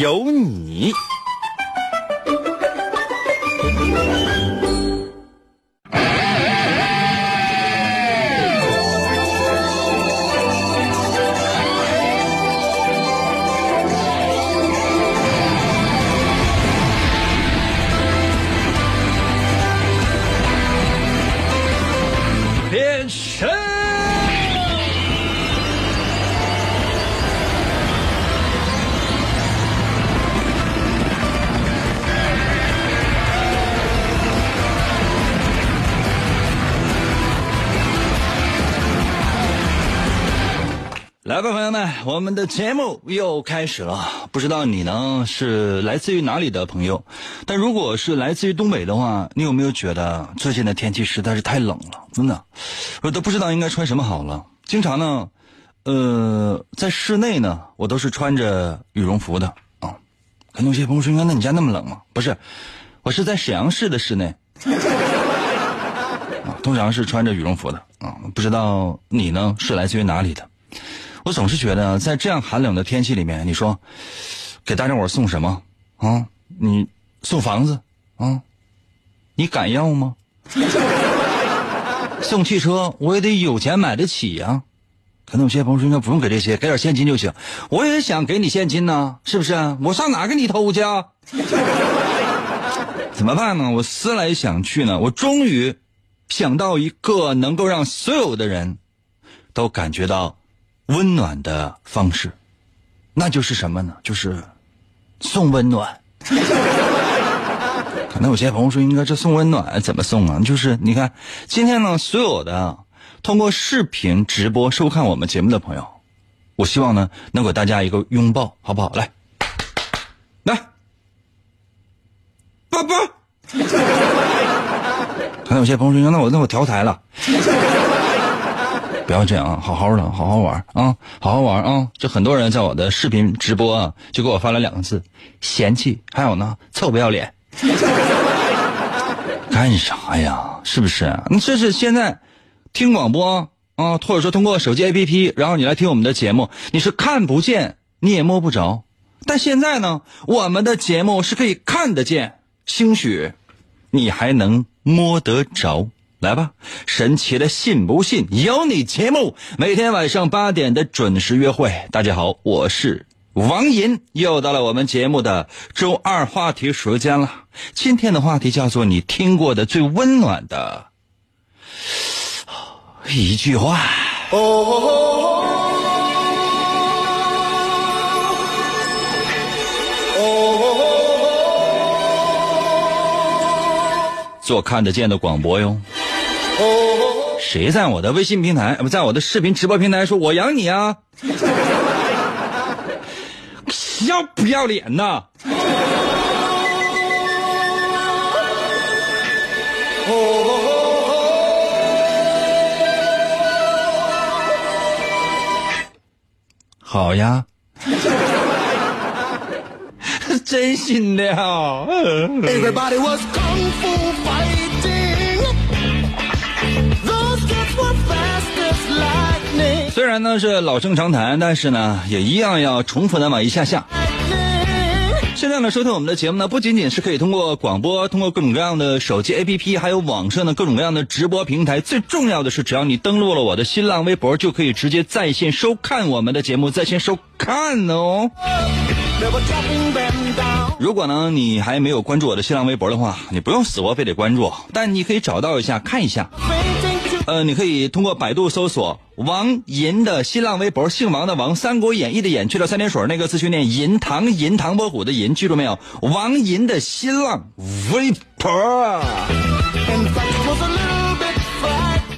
有你。来吧，朋友们，我们的节目又开始了。不知道你呢是来自于哪里的朋友？但如果是来自于东北的话，你有没有觉得最近的天气实在是太冷了？真的，我都不知道应该穿什么好了。经常呢，呃，在室内呢，我都是穿着羽绒服的啊。可能有些朋友说：“那你家那么冷吗？”不是，我是在沈阳市的室内啊，通常是穿着羽绒服的啊。不知道你呢是来自于哪里的？我总是觉得，在这样寒冷的天气里面，你说给大家伙送什么啊？你送房子啊？你敢要吗？送汽车，我也得有钱买得起呀。可能有些朋友说，应该不用给这些，给点现金就行。我也想给你现金呢，是不是？我上哪给你偷去啊？怎么办呢？我思来想去呢，我终于想到一个能够让所有的人都感觉到。温暖的方式，那就是什么呢？就是送温暖。可能有些朋友说，应该这送温暖怎么送啊？就是你看，今天呢，所有的通过视频直播收看我们节目的朋友，我希望呢，能给大家一个拥抱，好不好？来，来，抱抱。可能有些朋友说，那我那我调台了。不要这样啊！好好的，好好玩啊！好好玩啊！这很多人在我的视频直播啊，就给我发了两个字：嫌弃。还有呢，臭不要脸！干啥呀？是不是？你这是现在听广播啊，或者说通过手机 APP，然后你来听我们的节目，你是看不见，你也摸不着。但现在呢，我们的节目是可以看得见，兴许你还能摸得着。来吧，神奇的信不信由你节目，每天晚上八点的准时约会。大家好，我是王银，又到了我们节目的周二话题时间了。今天的话题叫做你听过的最温暖的一句话。哦。哦。哦。做看得见的广播哟。谁在我的微信平台不在我的视频直播平台说我养你啊？要不要脸呐？好呀。真心的呀 everybody was kung fu fighting. 虽然呢是老生常谈，但是呢也一样要重复那么一下下。现在呢收听我们的节目呢，不仅仅是可以通过广播，通过各种各样的手机 APP，还有网上的各种各样的直播平台。最重要的是，只要你登录了我的新浪微博，就可以直接在线收看我们的节目，在线收看哦。如果呢你还没有关注我的新浪微博的话，你不用死活非得关注，但你可以找到一下看一下。呃，你可以通过百度搜索王银的新浪微博，姓王的王，《三国演义》的演去了三点水那个字去念银，唐银唐伯虎的银，记住没有？王银的新浪微博。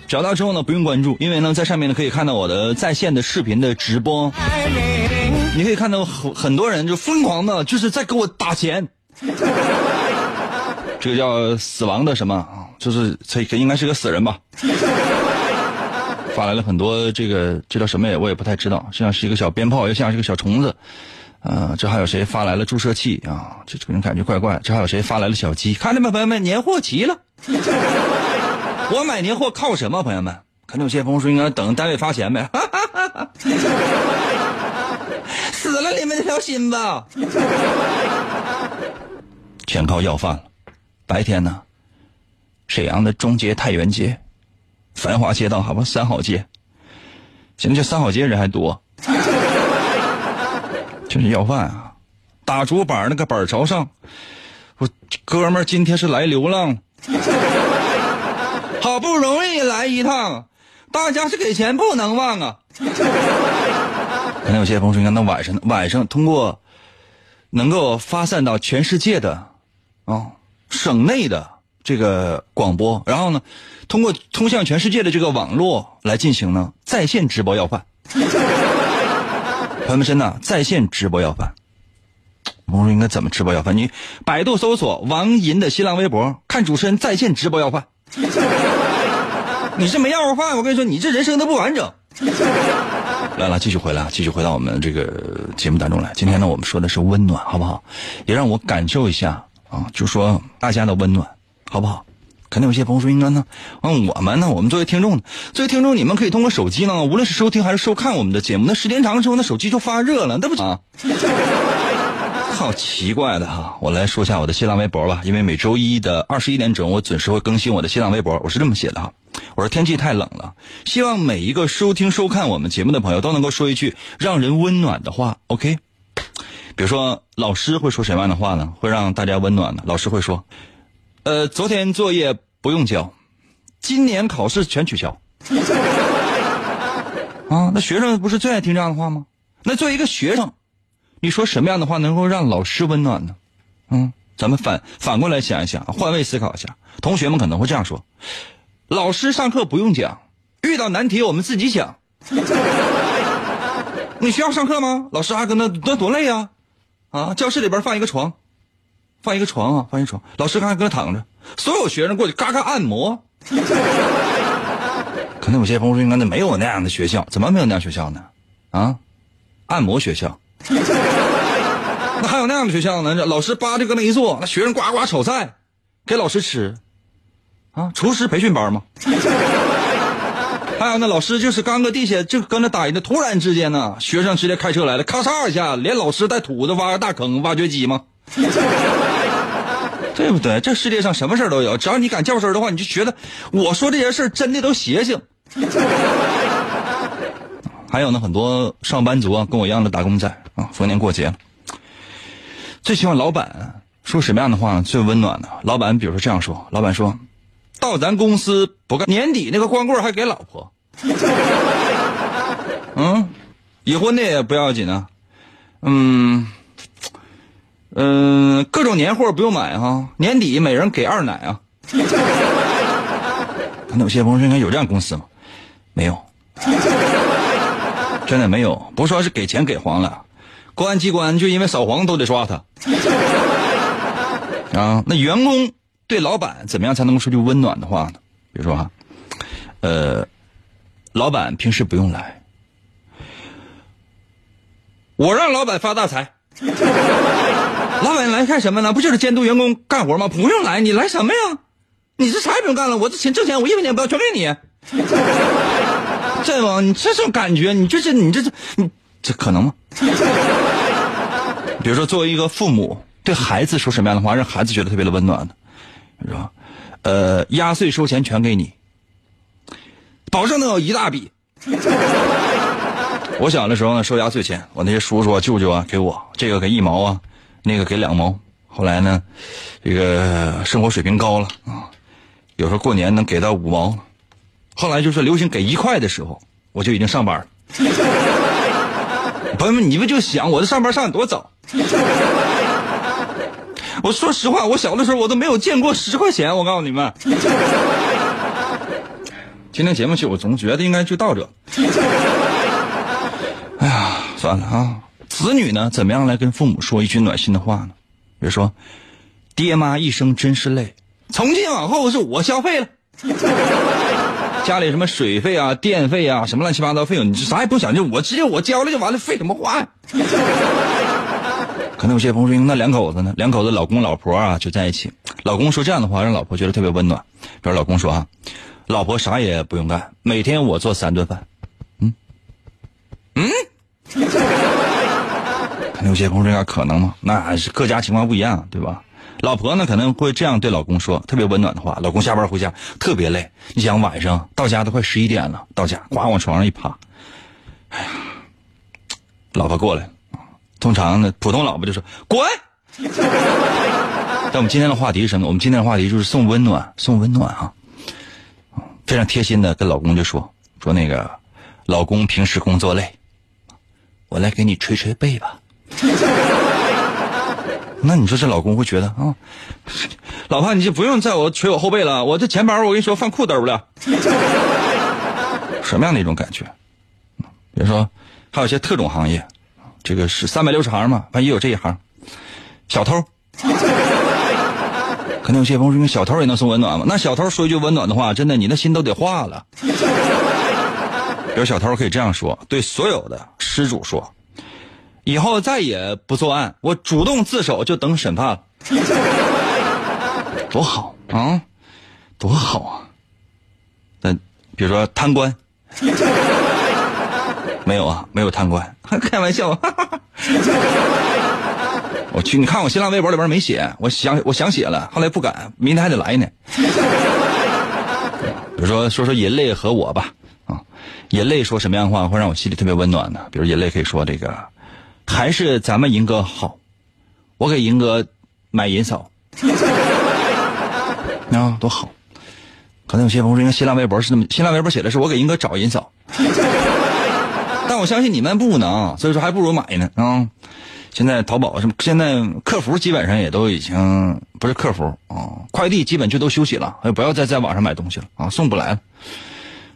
找到之后呢，不用关注，因为呢，在上面呢可以看到我的在线的视频的直播。你可以看到很很多人就疯狂的，就是在给我打钱。这个叫死亡的什么啊？就是这这应该是个死人吧？发来了很多这个这叫什么也我也不太知道，像是一个小鞭炮，又像是个小虫子。呃，这还有谁发来了注射器啊？这这个人感觉怪怪。这还有谁发来了小鸡？看见没，朋友们，年货齐了。我买年货靠什么，朋友们？可能有些朋友说应该等单位发钱呗。死了你们这条心吧。全靠要饭了。白天呢，沈阳的中街、太原街，繁华街道，好吧，三好街。现在这三好街人还多。就是要饭啊！打竹板那个板朝上，我哥们儿今天是来流浪，好不容易来一趟，大家是给钱不能忘啊！可能有些朋友说，那晚上晚上通过能够发散到全世界的啊省内的这个广播，然后呢，通过通向全世界的这个网络来进行呢在线直播要饭。朋友们，真的在线直播要饭，我说应该怎么直播要饭？你百度搜索王银的新浪微博，看主持人在线直播要饭。你是没要过饭，我跟你说，你这人生都不完整。来了，继续回来，继续回到我们这个节目当中来。今天呢，我们说的是温暖，好不好？也让我感受一下啊，就说大家的温暖，好不好？肯定有些朋友说应该呢，嗯，我们呢，我们作为听众呢，作为听众，你们可以通过手机呢，无论是收听还是收看我们的节目，那时间长了之后，那手机就发热了，那不啊？好奇怪的哈！我来说一下我的新浪微博吧，因为每周一的二十一点整，我准时会更新我的新浪微博。我是这么写的哈，我说天气太冷了，希望每一个收听收看我们节目的朋友都能够说一句让人温暖的话，OK？比如说老师会说什么样的话呢？会让大家温暖的？老师会说。呃，昨天作业不用交，今年考试全取消。啊，那学生不是最爱听这样的话吗？那作为一个学生，你说什么样的话能够让老师温暖呢？嗯，咱们反反过来想一想，换位思考一下，同学们可能会这样说：老师上课不用讲，遇到难题我们自己想。你需要上课吗？老师还搁那那多累啊！啊，教室里边放一个床。放一个床啊，放一个床。老师刚才搁那躺着，所有学生过去嘎嘎按摩。可能有些朋友说，应该那没有那样的学校，怎么没有那样学校呢？啊，按摩学校。那还有那样的学校呢？老师叭就搁那一坐，那学生呱呱炒菜，给老师吃。啊，厨师培训班吗？还有那老师就是刚搁地下就搁那待着，突然之间呢，学生直接开车来了，咔嚓一下，连老师带土的挖个大坑，挖掘机吗？对不对？这世界上什么事都有，只要你敢叫声的话，你就觉得我说这些事真的都邪性。还有呢，很多上班族啊，跟我一样的打工仔啊，逢年过节，最希望老板说什么样的话呢？最温暖的。老板，比如说这样说：老板说，到咱公司不干，年底那个光棍还给老婆。嗯，已婚的也不要紧啊。嗯。嗯，各种年货不用买哈，年底每人给二奶啊。那有些朋友说应该有这样公司吗？没有，真的没有。不说是给钱给黄了，公安机关就因为扫黄都得抓他。啊，那员工对老板怎么样才能够说句温暖的话呢？比如说哈，呃，老板平时不用来，我让老板发大财。老板来干什么呢？不就是监督员工干活吗？不用来，你来什么呀？你这啥也不用干了，我这钱挣钱，我一分钱不要，全给你。这吗？你这种感觉，你这是你这是你这可能吗？比如说，作为一个父母，对孩子说什么样的话，让孩子觉得特别的温暖呢？是吧？呃，压岁收钱全给你，保证能有一大笔。我小的时候呢，收压岁钱，我那些叔叔啊、舅舅啊给我这个给一毛啊。那个给两毛，后来呢，这个生活水平高了啊，有时候过年能给到五毛，后来就是流行给一块的时候，我就已经上班了。朋友们，你们就想我这上班上的多早？我说实话，我小的时候我都没有见过十块钱。我告诉你们，今天节目去，我总觉得应该就到这。哎呀，算了啊。子女呢，怎么样来跟父母说一句暖心的话呢？比如说，爹妈一生真是累，从今往后是我消费了。家里什么水费啊、电费啊，什么乱七八糟费用，你啥也不用想，就我直接我交了就完了，费什么话呀？可能有些朋友说，那两口子呢？两口子老公老婆啊就在一起，老公说这样的话，让老婆觉得特别温暖。比如老公说啊，老婆啥也不用干，每天我做三顿饭。嗯嗯，可能有些朋友这样可能吗？那是各家情况不一样，对吧？老婆呢可能会这样对老公说，特别温暖的话。老公下班回家特别累，你想晚上到家都快十一点了，到家呱往床上一趴，哎呀，老婆过来了。通常呢，普通老婆就说滚。但我们今天的话题是什么？我们今天的话题就是送温暖，送温暖啊！非常贴心的跟老公就说说那个，老公平时工作累，我来给你捶捶背吧。那你说这老公会觉得啊，老婆你就不用在我捶我后背了，我这钱包我跟你说放裤兜了，什么样的一种感觉？比如说还有一些特种行业，这个是三百六十行嘛，反正也有这一行，小偷。可能有些朋友说小偷也能送温暖吗？那小偷说一句温暖的话，真的你的心都得化了。有小偷可以这样说，对所有的失主说。以后再也不作案，我主动自首就等审判了，多好啊，多好啊！那比如说贪官，没有啊，没有贪官，开玩笑。我去，你看我新浪微博里边没写，我想我想写了，后来不敢，明天还得来呢。比如说说说人类和我吧，啊，人类说什么样的话会让我心里特别温暖呢？比如人类可以说这个。还是咱们银哥好，我给银哥买银嫂，啊，多好！可能有些朋友说，新浪微博是那么，新浪微博写的是我给银哥找银嫂，但我相信你们不能，所以说还不如买呢啊！现在淘宝什么，现在客服基本上也都已经不是客服啊，快递基本就都休息了，不要再在网上买东西了啊，送不来了。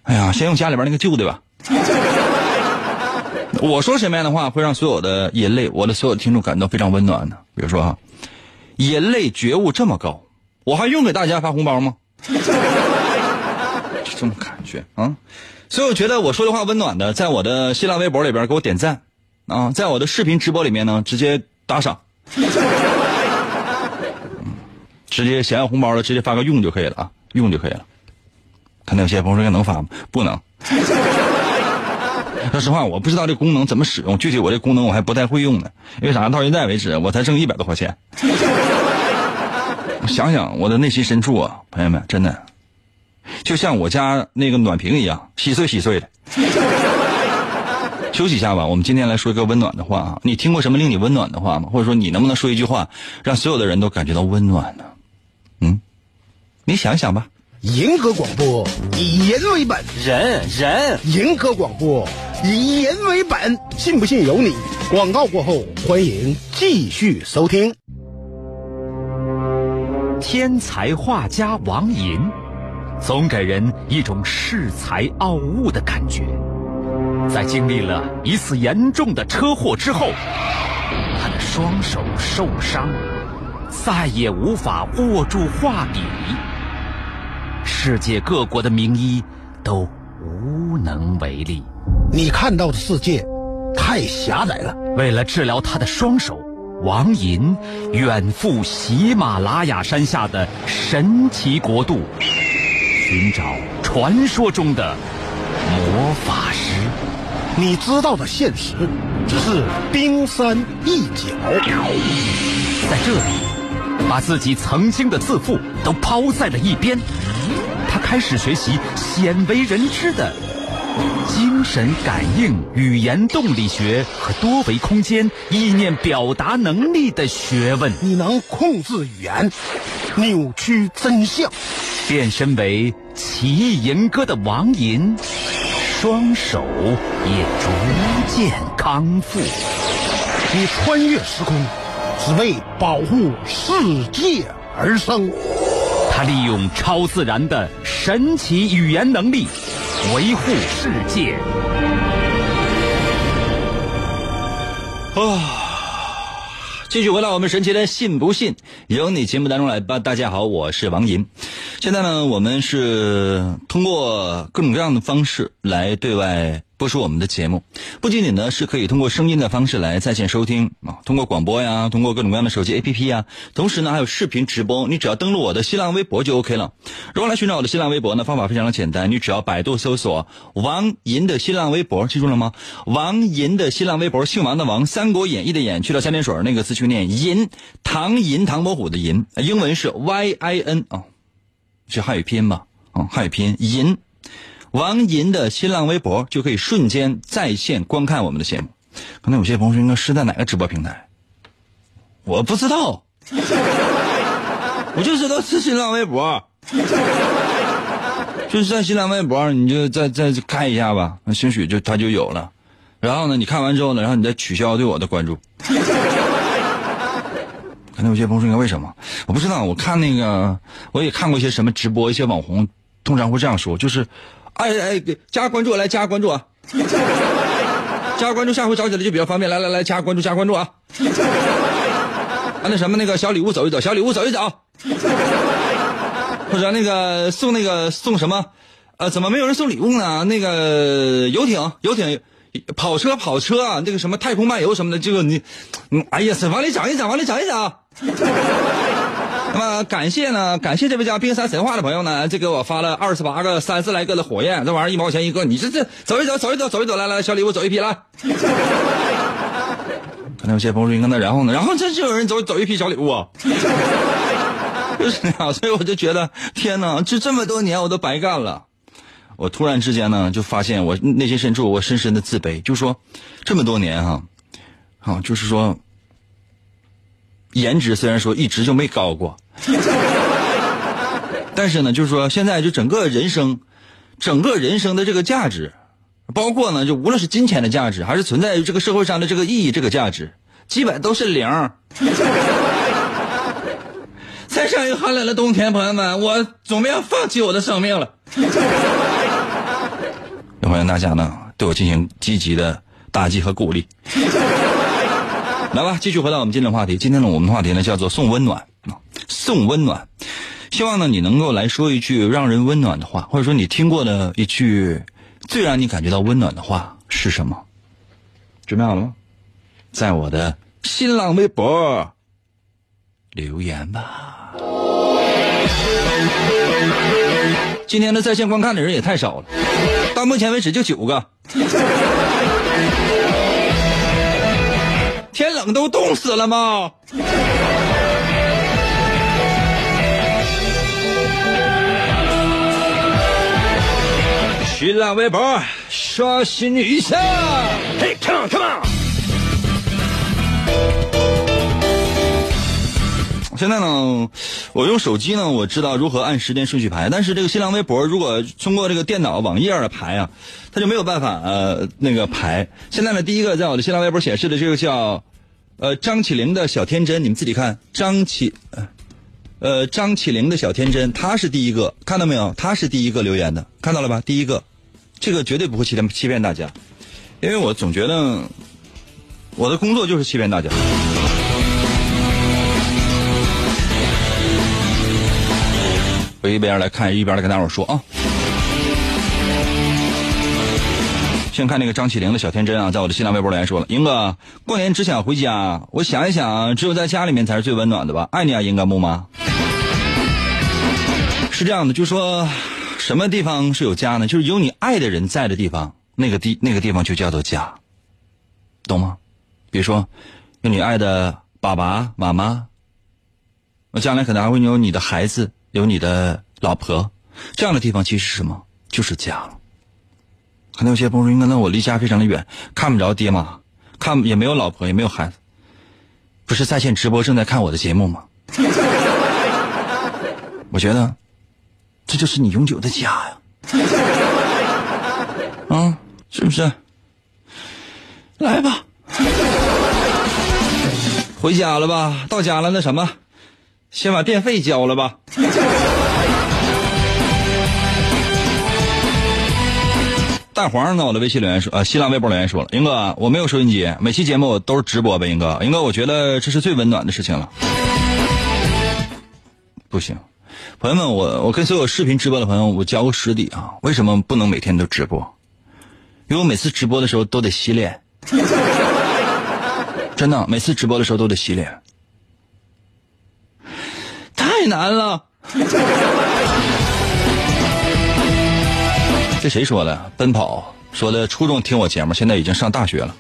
哎呀，先用家里边那个旧的吧。我说什么样的话会让所有的人类，我的所有听众感到非常温暖呢？比如说哈，人类觉悟这么高，我还用给大家发红包吗？就 这么感觉啊！所有觉得我说的话温暖的，在我的新浪微博里边给我点赞啊，在我的视频直播里面呢直接打赏，直接想要红包的直接发个用就可以了啊，用就可以了。可能有些朋友说能发吗？不能。说实话，我不知道这功能怎么使用。具体我这功能我还不太会用呢。因为啥？到现在为止，我才挣一百多块钱。想想我的内心深处啊，朋友们，真的，就像我家那个暖瓶一样，稀碎稀碎的。休息一下吧，我们今天来说一个温暖的话啊。你听过什么令你温暖的话吗？或者说，你能不能说一句话，让所有的人都感觉到温暖呢？嗯，你想想吧。银河广播以人为本，人人银河广播。以人为本，信不信由你。广告过后，欢迎继续收听。天才画家王寅，总给人一种恃才傲物的感觉。在经历了一次严重的车祸之后，他的双手受伤，再也无法握住画笔。世界各国的名医都无能为力。你看到的世界太狭窄了。为了治疗他的双手，王寅远赴喜马拉雅山下的神奇国度，寻找传说中的魔法师。你知道的现实只是冰山一角。在这里，把自己曾经的自负都抛在了一边，他开始学习鲜为人知的。精神感应、语言动力学和多维空间意念表达能力的学问，你能控制语言，扭曲真相，变身为奇异吟歌的王银，双手也逐渐康复。你穿越时空，只为保护世界而生。他利用超自然的神奇语言能力。维护世界。啊，继续回到我们神奇的“信不信由你”节目当中来吧。大家好，我是王银。现在呢，我们是通过各种各样的方式来对外播出我们的节目。不仅仅呢是可以通过声音的方式来在线收听啊，通过广播呀，通过各种各样的手机 APP 呀，同时呢还有视频直播。你只要登录我的新浪微博就 OK 了。如何来寻找我的新浪微博呢？方法非常的简单，你只要百度搜索王银的新浪微博，记住了吗？王银的新浪微博，姓王的王，《三国演义》的演，去掉三点水那个字去念银，唐银唐伯虎的银，英文是 Y I N 啊。是汉语拼音吧？啊，汉语拼音银，王银的新浪微博就可以瞬间在线观看我们的节目。可能有些朋友说，应该是在哪个直播平台？我不知道，我就知道是新浪微博，就是在新浪微博，你就再再看一下吧，那兴许就它就有了。然后呢，你看完之后呢，然后你再取消对我的关注。可能有些朋友说，为什么？我不知道。我看那个，我也看过一些什么直播，一些网红通常会这样说，就是，哎哎，加关注，来加关注啊！加关注，下回找起来就比较方便。来来来，加关注，加关注啊！啊，那什么，那个小礼物走一走，小礼物走一走，或者那个送那个送什么？呃，怎么没有人送礼物呢？那个游艇，游艇。跑车跑车啊，那个什么太空漫游什么的，这个你，嗯，哎呀，往里涨一涨，往里涨一涨。那么感谢呢，感谢这位叫冰山神话的朋友呢，这给我发了二十八个三十来个的火焰，这玩意儿一毛钱一个，你这这走一走，走一走，走一走，来来，小礼物走一批来。可能有些朋友说，那然后呢？然后这就有人走走一批小礼物啊。就 是啊，所以我就觉得，天哪，这这么多年我都白干了。我突然之间呢，就发现我内心深处我深深的自卑，就说这么多年哈，啊，就是说颜值虽然说一直就没高过，但是呢，就是说现在就整个人生，整个人生的这个价值，包括呢，就无论是金钱的价值，还是存在于这个社会上的这个意义，这个价值，基本都是零。在上一个寒冷的冬天，朋友们，我准备要放弃我的生命了。也欢迎大家呢对我进行积极的打击和鼓励。来吧，继续回到我们今天的话题。今天呢，我们的话题呢叫做送温暖啊，送温暖。希望呢你能够来说一句让人温暖的话，或者说你听过的一句最让你感觉到温暖的话是什么？准备好了吗？在我的新浪微博留言吧。今天的在线观看的人也太少了。到目前为止就九个，天冷都冻死了吗？新浪微博刷新一下，嘿，come on，come on。现在呢，我用手机呢，我知道如何按时间顺序排。但是这个新浪微博，如果通过这个电脑网页的排啊，它就没有办法呃那个排。现在呢，第一个在我的新浪微博显示的这个叫呃张起灵的小天真，你们自己看，张起呃张起灵的小天真，他是第一个，看到没有？他是第一个留言的，看到了吧？第一个，这个绝对不会欺骗欺骗大家，因为我总觉得我的工作就是欺骗大家。我一边来看，一边来跟大伙说啊。先看那个张起灵的小天真啊，在我的新浪微博留言说了：“英哥，过年只想回家，我想一想，只有在家里面才是最温暖的吧？爱你啊，英哥木吗。”是这样的，就说什么地方是有家呢？就是有你爱的人在的地方，那个地那个地方就叫做家，懂吗？比如说有你爱的爸爸妈妈，我将来可能还会有你的孩子。有你的老婆，这样的地方其实是什么？就是家了。可能有些朋友说：“那我离家非常的远，看不着爹妈，看也没有老婆，也没有孩子，不是在线直播正在看我的节目吗？” 我觉得，这就是你永久的家呀！啊，是不是？来吧，回家了吧？到家了，那什么？先把电费交了吧。大黄呢，我的微信留言说，呃，新浪微博留言说了，英哥，我没有收音机，每期节目我都是直播呗，英哥，英哥，我觉得这是最温暖的事情了。不行，朋友们，我我跟所有视频直播的朋友，我交个实底啊，为什么不能每天都直播？因为我每次直播的时候都得洗脸，真的，每次直播的时候都得洗脸，太难了。这谁说的？奔跑说的，初中听我节目，现在已经上大学了。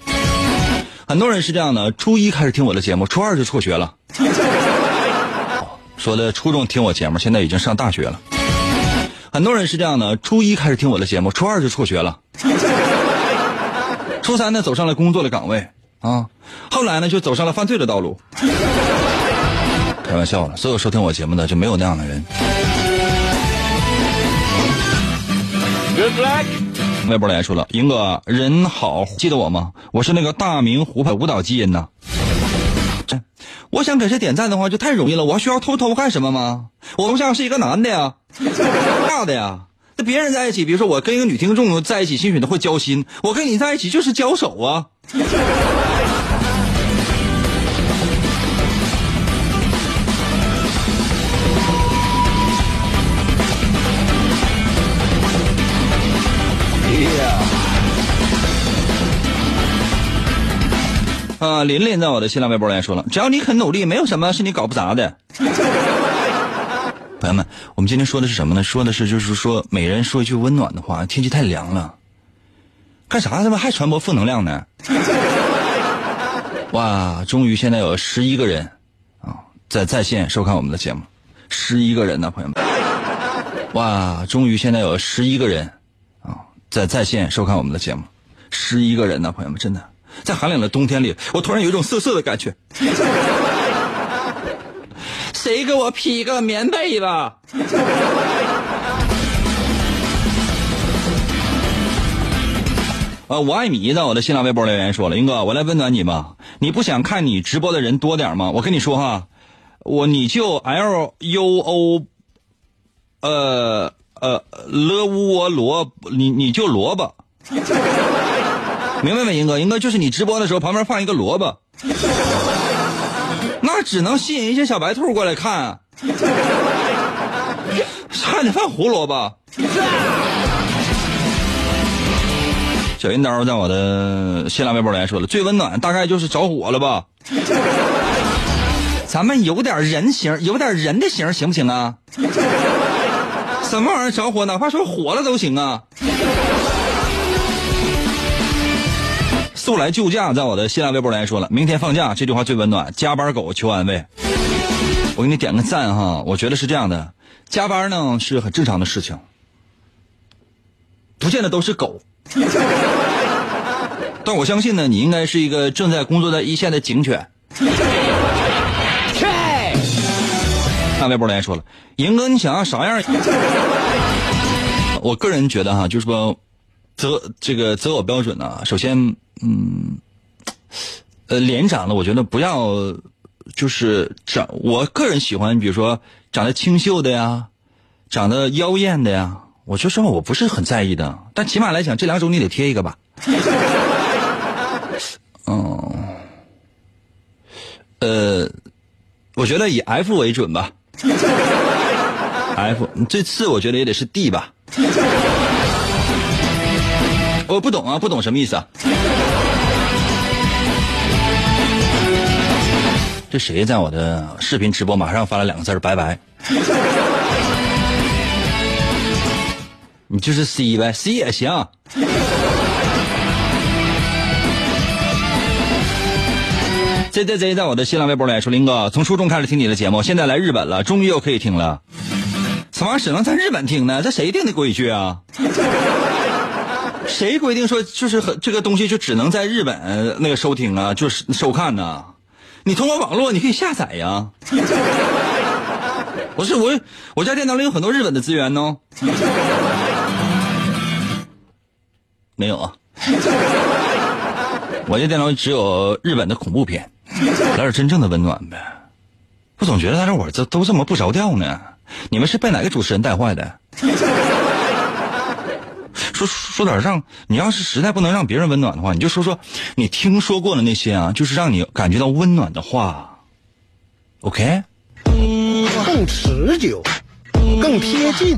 很多人是这样的，初一开始听我的节目，初二就辍学了。说的，初中听我节目，现在已经上大学了。很多人是这样的，初一开始听我的节目，初二就辍学了。初三呢，走上了工作的岗位啊，后来呢，就走上了犯罪的道路。开玩笑了，所有收听我节目的就没有那样的人。微博里来说了，英哥人好，记得我吗？我是那个大明湖畔舞蹈基因呐。我想给谁点赞的话，就太容易了。我还需要偷偷干什么吗？我头像是一个男的呀，大的呀。那别人在一起，比如说我跟一个女听众在一起，兴许都会交心。我跟你在一起就是交手啊。啊，琳琳在我的新浪微博里说了，只要你肯努力，没有什么是你搞不砸的。朋友们，我们今天说的是什么呢？说的是就是说，每人说一句温暖的话。天气太凉了，干啥他妈还传播负能量呢？哇，终于现在有十一个人啊，在在线收看我们的节目，十一个人呢，朋友们。哇，终于现在有十一个人啊，在在线收看我们的节目，十一个人呢，朋友们，真的。在寒冷的冬天里，我突然有一种瑟瑟的感觉。谁给我披个棉被吧？呃，我爱米在我的新浪微博留言说了，英哥，我来温暖你吧。你不想看你直播的人多点吗？我跟你说哈，我你就 L U O，呃呃，L U O 萝，你你就萝卜。明白没，英哥？英哥就是你直播的时候旁边放一个萝卜，那只能吸引一些小白兔过来看，还得放胡萝卜。小银刀在我的新浪微博里说了，最温暖大概就是着火了吧？咱们有点人形，有点人的形行不行啊？什么玩意儿着火？哪怕说火了都行啊。速来救驾，在我的新浪微博来说了，明天放假这句话最温暖。加班狗求安慰，我给你点个赞哈。我觉得是这样的，加班呢是很正常的事情，不见得都是狗。但我相信呢，你应该是一个正在工作在一线的警犬。看微博来说了，赢哥，你想要啥样？我个人觉得哈，就是说择这个择偶标准呢，首先。嗯，呃，脸长得我觉得不要，就是长。我个人喜欢，比如说长得清秀的呀，长得妖艳的呀。我说实话，我不是很在意的。但起码来讲，这两种你得贴一个吧。嗯，呃，我觉得以 F 为准吧。F，这次我觉得也得是 D 吧。我不懂啊，不懂什么意思啊？这谁在我的视频直播马上发了两个字拜拜。你就是 C 呗，C 也行。Z Z Z 在我的新浪微博里说：“林哥，从初中开始听你的节目，现在来日本了，终于又可以听了。什么只能在日本听呢？这谁定的规矩啊？谁规定说就是和这个东西就只能在日本那个收听啊，就是收看呢？”你通过网络，你可以下载呀。不是我，我家电脑里有很多日本的资源呢。没有啊，我这电脑里只有日本的恐怖片，来点真正的温暖呗。我总觉得在这我这都这么不着调呢。你们是被哪个主持人带坏的？说说点让你要是实在不能让别人温暖的话，你就说说你听说过的那些啊，就是让你感觉到温暖的话。OK，更持久，更贴近，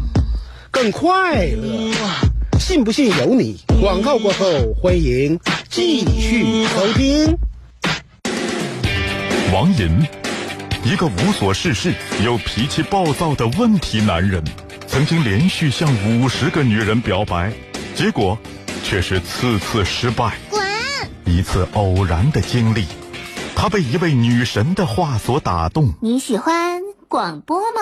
更快乐。信不信由你。广告过后，欢迎继续收听。王银，一个无所事事又脾气暴躁的问题男人，曾经连续向五十个女人表白，结果却是次次失败。滚！一次偶然的经历，他被一位女神的话所打动。你喜欢广播吗？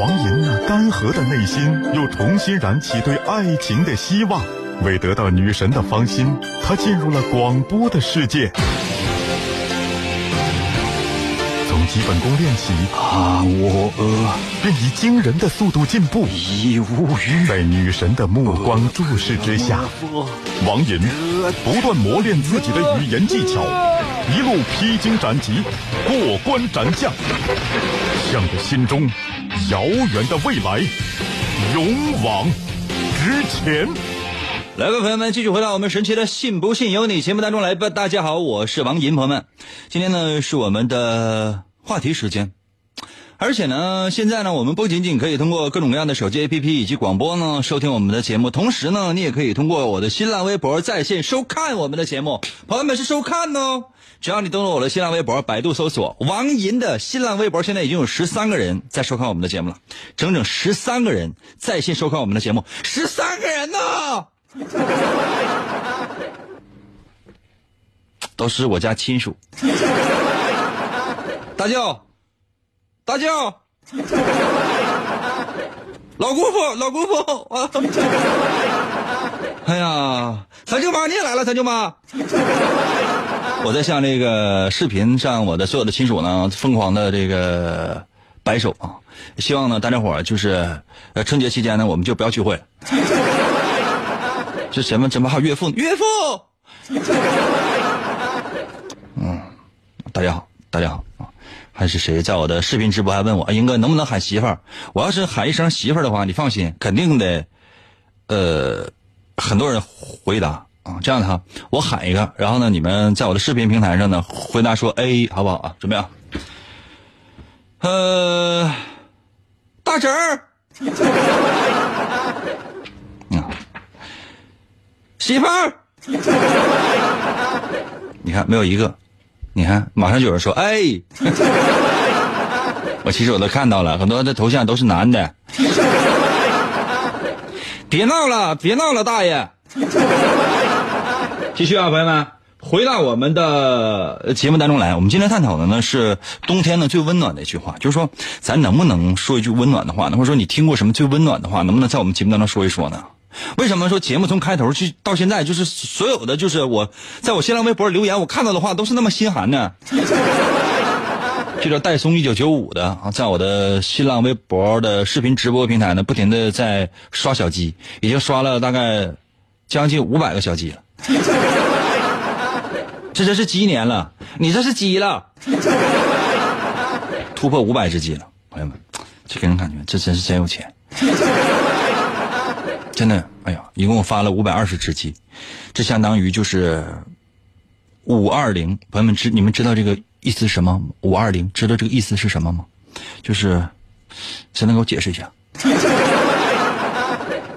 王莹那干涸的内心又重新燃起对爱情的希望。为得到女神的芳心，他进入了广播的世界。从基本功练习，啊，我呃便以惊人的速度进步。已无语。在女神的目光注视之下，王银不断磨练自己的语言技巧，一路披荆斩棘，过关斩将，向着心中遥远的未来勇往直前。来，各位朋友们，继续回到我们神奇的“信不信由你”节目当中来吧。大家好，我是王银，朋友们，今天呢是我们的话题时间，而且呢，现在呢，我们不仅仅可以通过各种各样的手机 APP 以及广播呢收听我们的节目，同时呢，你也可以通过我的新浪微博在线收看我们的节目。朋友们是收看哦，只要你登录我的新浪微博，百度搜索王银的新浪微博，现在已经有十三个人在收看我们的节目了，整整十三个人在线收看我们的节目，十三个人呢。都是我家亲属。大舅，大舅，老姑父，老姑父啊！哎呀，三舅妈你也来了，三舅妈。我在向这个视频上我的所有的亲属呢疯狂的这个摆手啊！希望呢大家伙就是呃春节期间呢我们就不要聚会了。这什么？怎么还有岳父？岳父。嗯，大家好，大家好啊！还是谁在我的视频直播还问我，哎，英哥能不能喊媳妇儿？我要是喊一声媳妇儿的话，你放心，肯定得，呃，很多人回答啊。这样的哈，我喊一个，然后呢，你们在我的视频平台上呢回答说 A，好不好啊？准备啊。呃，大侄儿。啊。媳妇儿，你看没有一个，你看马上就有人说哎，我其实我都看到了，很多的头像都是男的，别闹了，别闹了，大爷，继续啊，朋友们，回到我们的节目当中来，我们今天探讨的呢是冬天呢最温暖的一句话，就是说咱能不能说一句温暖的话呢？或者说你听过什么最温暖的话，能不能在我们节目当中说一说呢？为什么说节目从开头去到现在，就是所有的就是我在我新浪微博留言，我看到的话都是那么心寒呢？这叫戴松一九九五的啊，在我的新浪微博的视频直播平台呢，不停的在刷小鸡，已经刷了大概将近五百个小鸡了。这真是鸡年了，你这是鸡了，突破五百只鸡了，朋友们，这给人感觉这真是真有钱。真的，哎呀，一共发了五百二十只鸡，这相当于就是五二零。朋友们知你们知道这个意思什么？五二零，知道这个意思是什么吗？就是谁能给我解释一下？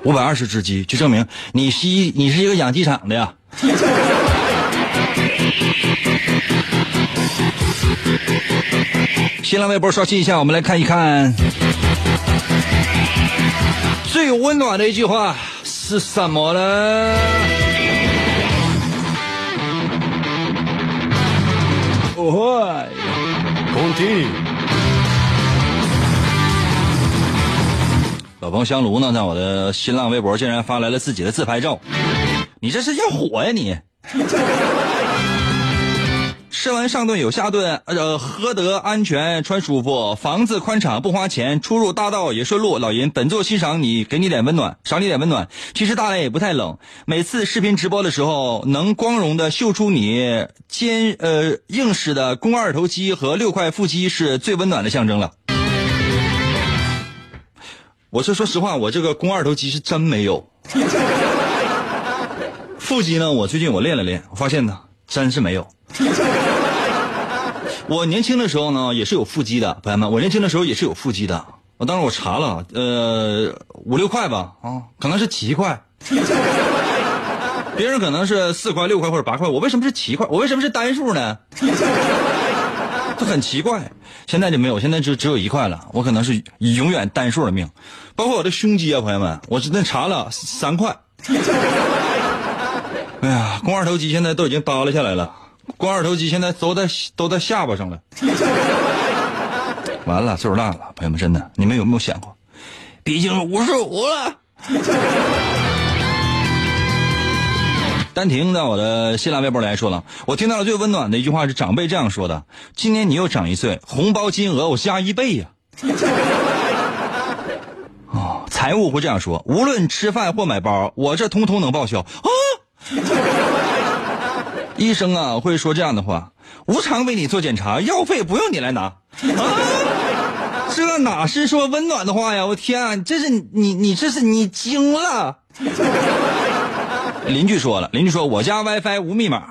五百二十只鸡，就证明你是一你是一个养鸡场的呀。新浪微博刷新一下，我们来看一看。最温暖的一句话是什么呢？哦，恭喜！老彭香炉呢，在我的新浪微博竟然发来了自己的自拍照，你这是要火呀你！吃完上顿有下顿，呃，喝得安全，穿舒服，房子宽敞不花钱，出入大道也顺路。老银，本座欣赏你，给你点温暖，赏你点温暖。其实大连也不太冷，每次视频直播的时候，能光荣的秀出你坚呃硬实的肱二头肌和六块腹肌，是最温暖的象征了。我是说实话，我这个肱二头肌是真没有，腹肌呢？我最近我练了练，我发现呢，真是没有。我年轻的时候呢，也是有腹肌的，朋友们，我年轻的时候也是有腹肌的。我当时我查了，呃，五六块吧，啊，可能是七块。别人可能是四块、六块或者八块，我为什么是七块？我为什么是单数呢？这很奇怪。现在就没有，现在就只有一块了。我可能是永远单数的命，包括我的胸肌啊，朋友们，我真的查了三块。哎呀，肱二头肌现在都已经耷拉下来了，肱二头肌现在都在都在下巴上了。完了，岁数大了，朋友们，真的，你们有没有想过？毕竟五十五了。丹婷在我的新浪微博来说了，我听到了最温暖的一句话是长辈这样说的：“今年你又长一岁，红包金额我加一倍呀。”哦，财务会这样说：无论吃饭或买包，我这通通能报销啊。医生啊会说这样的话：无偿为你做检查，药费不用你来拿。啊，这哪是说温暖的话呀？我天啊，这是你你这是你惊了。邻居说了，邻居说我家 WiFi 无密码，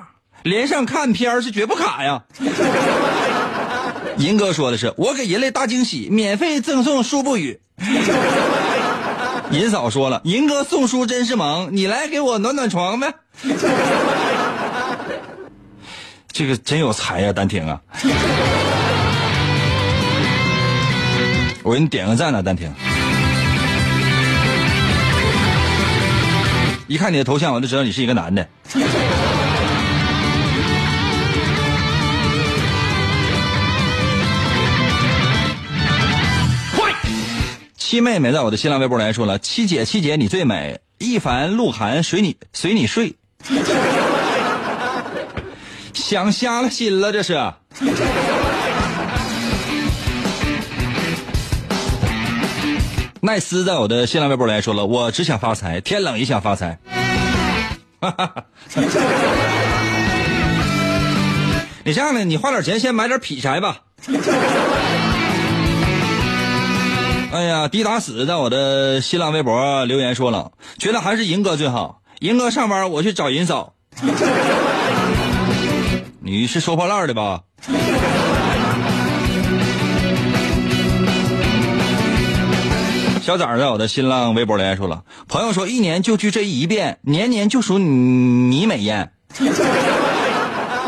连上看片是绝不卡呀。银哥说的是我给人类大惊喜，免费赠送书不语。银嫂说了，银哥送书真是萌，你来给我暖暖床呗。这个真有才呀，丹婷啊！我给你点个赞呢，丹婷。一看你的头像，我就知道你是一个男的。七妹妹在我的新浪微博来说了：“七姐，七姐你最美，一凡、鹿晗随你随你睡，想瞎了心了这是。”奈斯在我的新浪微博来说了，我只想发财，天冷也想发财。你这样的，你花点钱先买点劈柴吧。哎呀，迪达死在我的新浪微博留言说了，觉得还是银哥最好。银哥上班，我去找银嫂。你是收破烂的吧？小崽儿在我的新浪微博里说了，朋友说一年就聚这一遍，年年就数你美艳。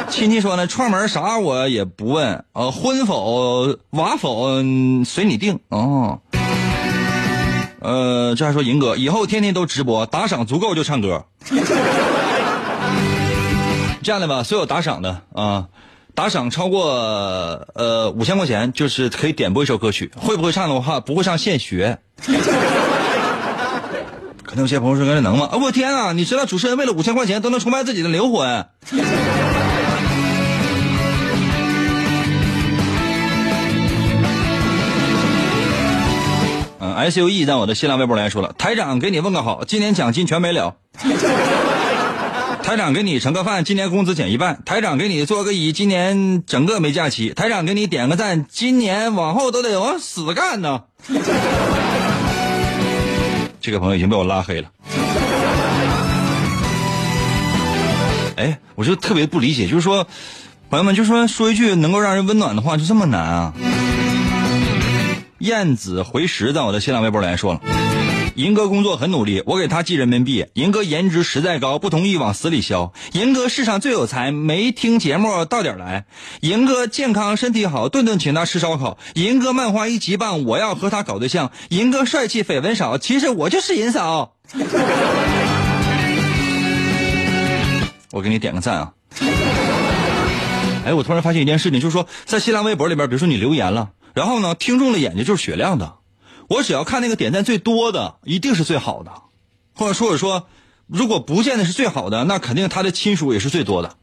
亲戚说呢，串门啥我也不问，呃，婚否娃否随你定哦。呃，这还说银哥以后天天都直播，打赏足够就唱歌。这样的吧，所有打赏的啊。打赏超过呃五千块钱，就是可以点播一首歌曲。会不会唱的话，不会唱现学。可能有些朋友说：“这能吗？”啊，我天啊！你知道主持人为了五千块钱都能出卖自己的灵魂？嗯，S U E 在我的新浪微博来说了，台长给你问个好，今年奖金全没了。台长给你盛个饭，今年工资减一半。台长给你做个揖，今年整个没假期。台长给你点个赞，今年往后都得往死干呢。这个朋友已经被我拉黑了。哎，我就特别不理解，就是说，朋友们，就说说一句能够让人温暖的话，就这么难啊？燕子回时在我的新浪微博来说了。银哥工作很努力，我给他寄人民币。银哥颜值实在高，不同意往死里削。银哥世上最有才，没听节目到点来。银哥健康身体好，顿顿请他吃烧烤。银哥漫画一级棒，我要和他搞对象。银哥帅气，绯闻少，其实我就是银嫂。我给你点个赞啊！哎，我突然发现一件事情，就是说在新浪微博里边，比如说你留言了，然后呢，听众的眼睛就是雪亮的。我只要看那个点赞最多的，一定是最好的，或者说者说，如果不见得是最好的，那肯定他的亲属也是最多的。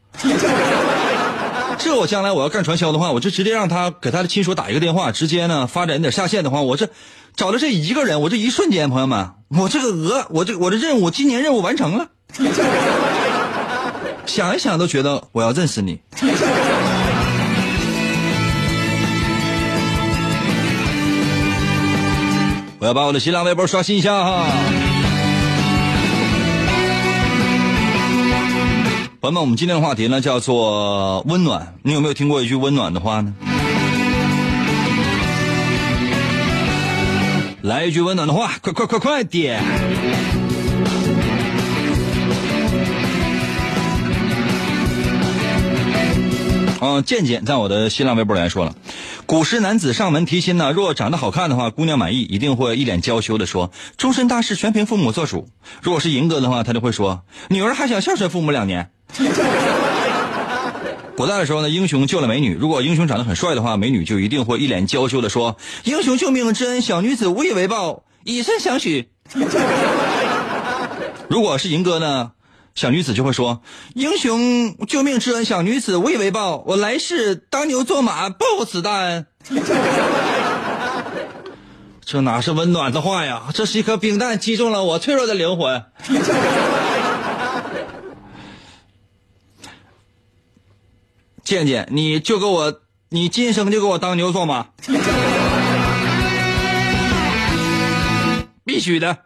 这我将来我要干传销的话，我就直接让他给他的亲属打一个电话，直接呢发展点下线的话，我这找的这一个人，我这一瞬间，朋友们，我这个鹅，我这我的任务，今年任务完成了。想一想都觉得我要认识你。我要把我的新浪微博刷新一下哈，朋友们，我们今天的话题呢叫做温暖。你有没有听过一句温暖的话呢？来一句温暖的话，快快快快点！嗯，健健在我的新浪微博里来说了。古时男子上门提亲呢，若长得好看的话，姑娘满意，一定会一脸娇羞的说：“终身大事全凭父母做主。”如果是银哥的话，他就会说：“女儿还想孝顺父母两年。”古代的时候呢，英雄救了美女，如果英雄长得很帅的话，美女就一定会一脸娇羞的说：“英雄救命之恩，小女子无以为报，以身相许。”如果是银哥呢？小女子就会说：“英雄救命之恩，小女子无以为报。我来世当牛做马，报此大恩。” 这哪是温暖的话呀？这是一颗冰弹击中了我脆弱的灵魂。健健，你就给我，你今生就给我当牛做马，必须的。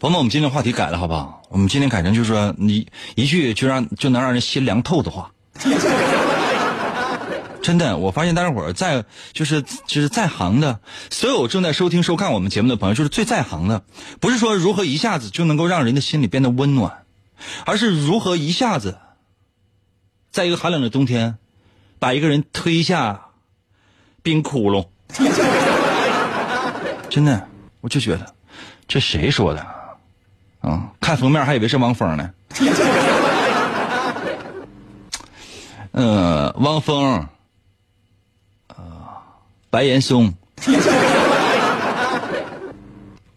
朋友们，我们今天话题改了，好不好？我们今天改成就是说，你一句就让就能让人心凉透的话。真的，我发现大家伙儿在就是就是在行的，所有正在收听收看我们节目的朋友，就是最在行的，不是说如何一下子就能够让人的心里变得温暖，而是如何一下子，在一个寒冷的冬天，把一个人推下冰窟窿。真的，我就觉得，这谁说的？啊，看封面还以为是汪峰呢。呃，汪峰，呃，白岩松，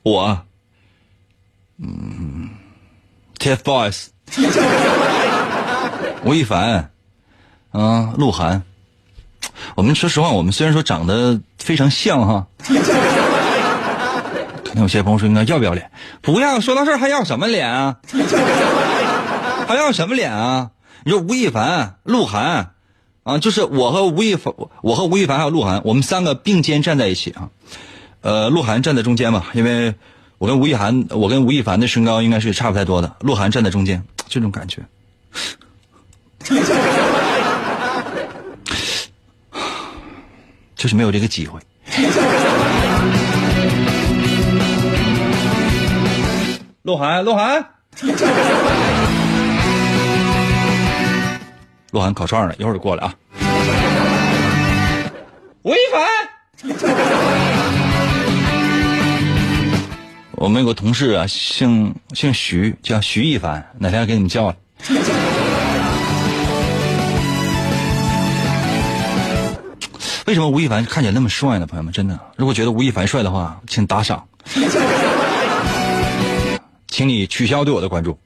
我，嗯，TFBOYS，吴亦凡，啊，鹿晗。我们说实话，我们虽然说长得非常像哈。可能有些朋友说：“应该要不要脸？不要！说到这儿还要什么脸啊？还要什么脸啊？你说吴亦凡、鹿晗，啊，就是我和吴亦凡，我和吴亦凡还有鹿晗，我们三个并肩站在一起啊。呃，鹿晗站在中间嘛，因为我跟吴亦凡，我跟吴亦凡的身高应该是差不太多的。鹿晗站在中间，这种感觉，就是没有这个机会。”鹿晗，鹿晗，鹿晗烤串呢，一会儿就过来啊。吴亦凡，我们有个同事啊，姓姓徐，叫徐亦凡，哪天给你们叫来。为什么吴亦凡看起来那么帅呢？朋友们，真的，如果觉得吴亦凡帅的话，请打赏。请你取消对我的关注，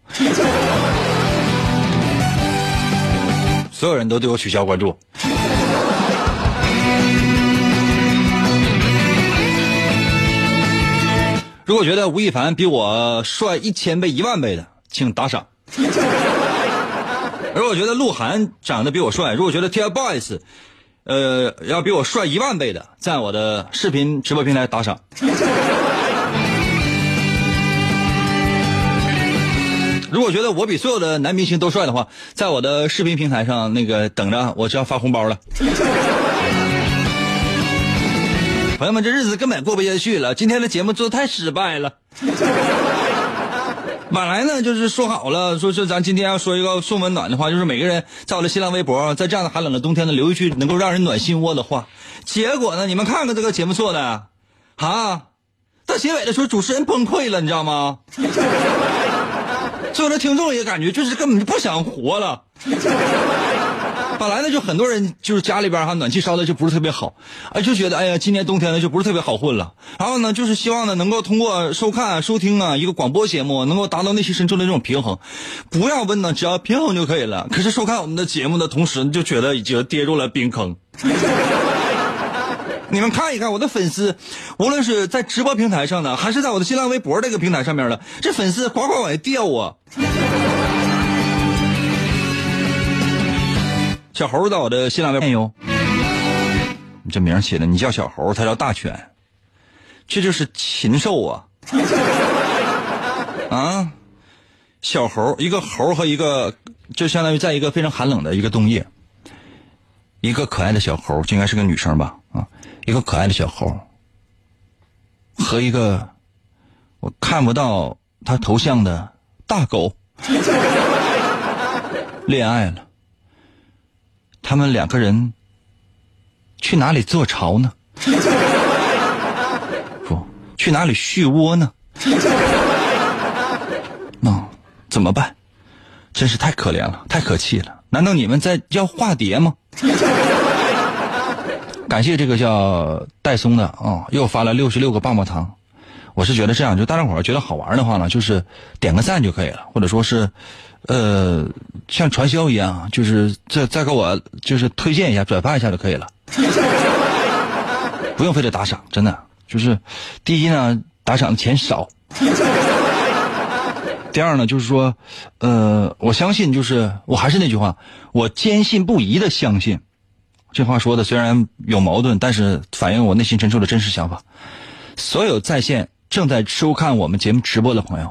所有人都对我取消关注。如果觉得吴亦凡比我帅一千倍、一万倍的，请打赏；如果觉得鹿晗长得比我帅，如果觉得 TFBOYS，呃，要比我帅一万倍的，在我的视频直播平台打赏。如果觉得我比所有的男明星都帅的话，在我的视频平台上那个等着，我就要发红包了。朋友们，这日子根本过不下去了，今天的节目做的太失败了。本来呢，就是说好了，说是咱今天要说一个送温暖的话，就是每个人在我的新浪微博，在这样的寒冷的冬天呢，留一句能够让人暖心窝的话。结果呢，你们看看这个节目做的，啊，到结尾的时候主持人崩溃了，你知道吗？所有的听众也感觉就是根本就不想活了。本来呢，就很多人就是家里边哈暖气烧的就不是特别好，哎，就觉得哎呀，今年冬天呢就不是特别好混了。然后呢，就是希望呢能够通过收看、收听啊一个广播节目，能够达到内心深处的这种平衡。不要问呢，只要平衡就可以了。可是收看我们的节目的同时，就觉得已经跌入了冰坑。你们看一看我的粉丝，无论是在直播平台上的，还是在我的新浪微博这个平台上面的，这粉丝呱呱往下掉啊！小猴在我的新浪微博，你这名起的，你叫小猴，他叫大犬，这就是禽兽啊！啊，小猴，一个猴和一个，就相当于在一个非常寒冷的一个冬夜，一个可爱的小猴，就应该是个女生吧？啊，一个可爱的小猴和一个我看不到他头像的大狗 恋爱了。他们两个人去哪里做巢呢？不，去哪里续窝呢？那怎么办？真是太可怜了，太可气了！难道你们在要化蝶吗？感谢这个叫戴松的啊，又发了六十六个棒棒糖。我是觉得这样，就大家伙觉得好玩的话呢，就是点个赞就可以了，或者说是。呃，像传销一样，就是再再给我就是推荐一下、转发一下就可以了，不用非得打赏，真的就是，第一呢，打赏的钱少，第二呢，就是说，呃，我相信，就是我还是那句话，我坚信不疑的相信，这话说的虽然有矛盾，但是反映我内心深处的真实想法。所有在线正在收看我们节目直播的朋友。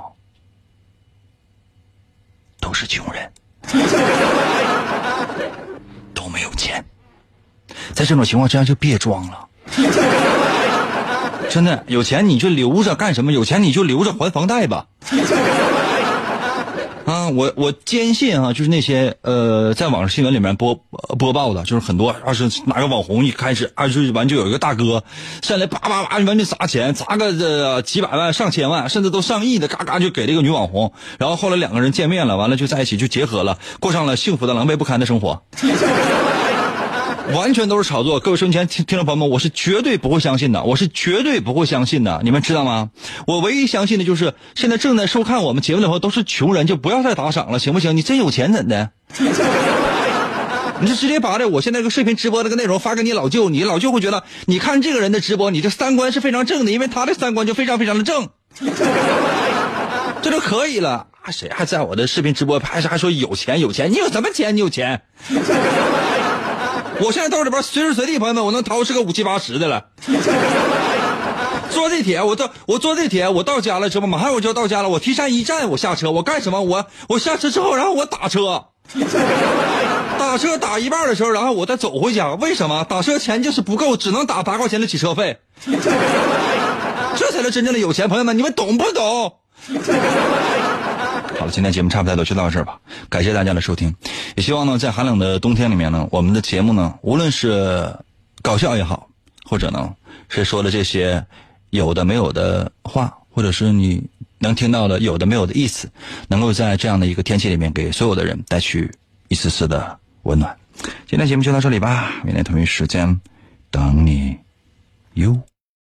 都是穷人，都没有钱。在这种情况之下，就别装了。真的，有钱你就留着干什么？有钱你就留着还房贷吧。我我坚信啊，就是那些呃，在网上新闻里面播播报的，就是很多，啊是哪个网红一开始二十完就有一个大哥上来叭叭叭完就砸钱，砸个这几百万、上千万，甚至都上亿的，嘎嘎就给了一个女网红，然后后来两个人见面了，完了就在一起就结合了，过上了幸福的狼狈不堪的生活。完全都是炒作，各位收前听听众朋友们，我是绝对不会相信的，我是绝对不会相信的，你们知道吗？我唯一相信的就是现在正在收看我们节目的朋友都是穷人，就不要再打赏了，行不行？你真有钱怎的？你就直接把这我现在这个视频直播这个内容发给你老舅，你老舅会觉得，你看这个人的直播，你这三观是非常正的，因为他的三观就非常非常的正，这就可以了。谁还在我的视频直播拍还说有钱有钱？你有什么钱？你有钱？我现在兜里边随时随地，朋友们，我能掏出个五七八十的了。坐地铁，我到我坐地铁，我到家了，知道吗？马上我就要到家了。我提前一站，我下车，我干什么？我我下车之后，然后我打车，打车打一半的时候，然后我再走回家。为什么？打车钱就是不够，只能打八块钱的起车费。这才是真正的有钱，朋友们，你们懂不懂？好了，今天节目差不多就到这儿吧。感谢大家的收听，也希望呢，在寒冷的冬天里面呢，我们的节目呢，无论是搞笑也好，或者呢是说的这些有的没有的话，或者是你能听到的有的没有的意思，能够在这样的一个天气里面给所有的人带去一丝丝的温暖。今天节目就到这里吧，明天同一时间等你，哟。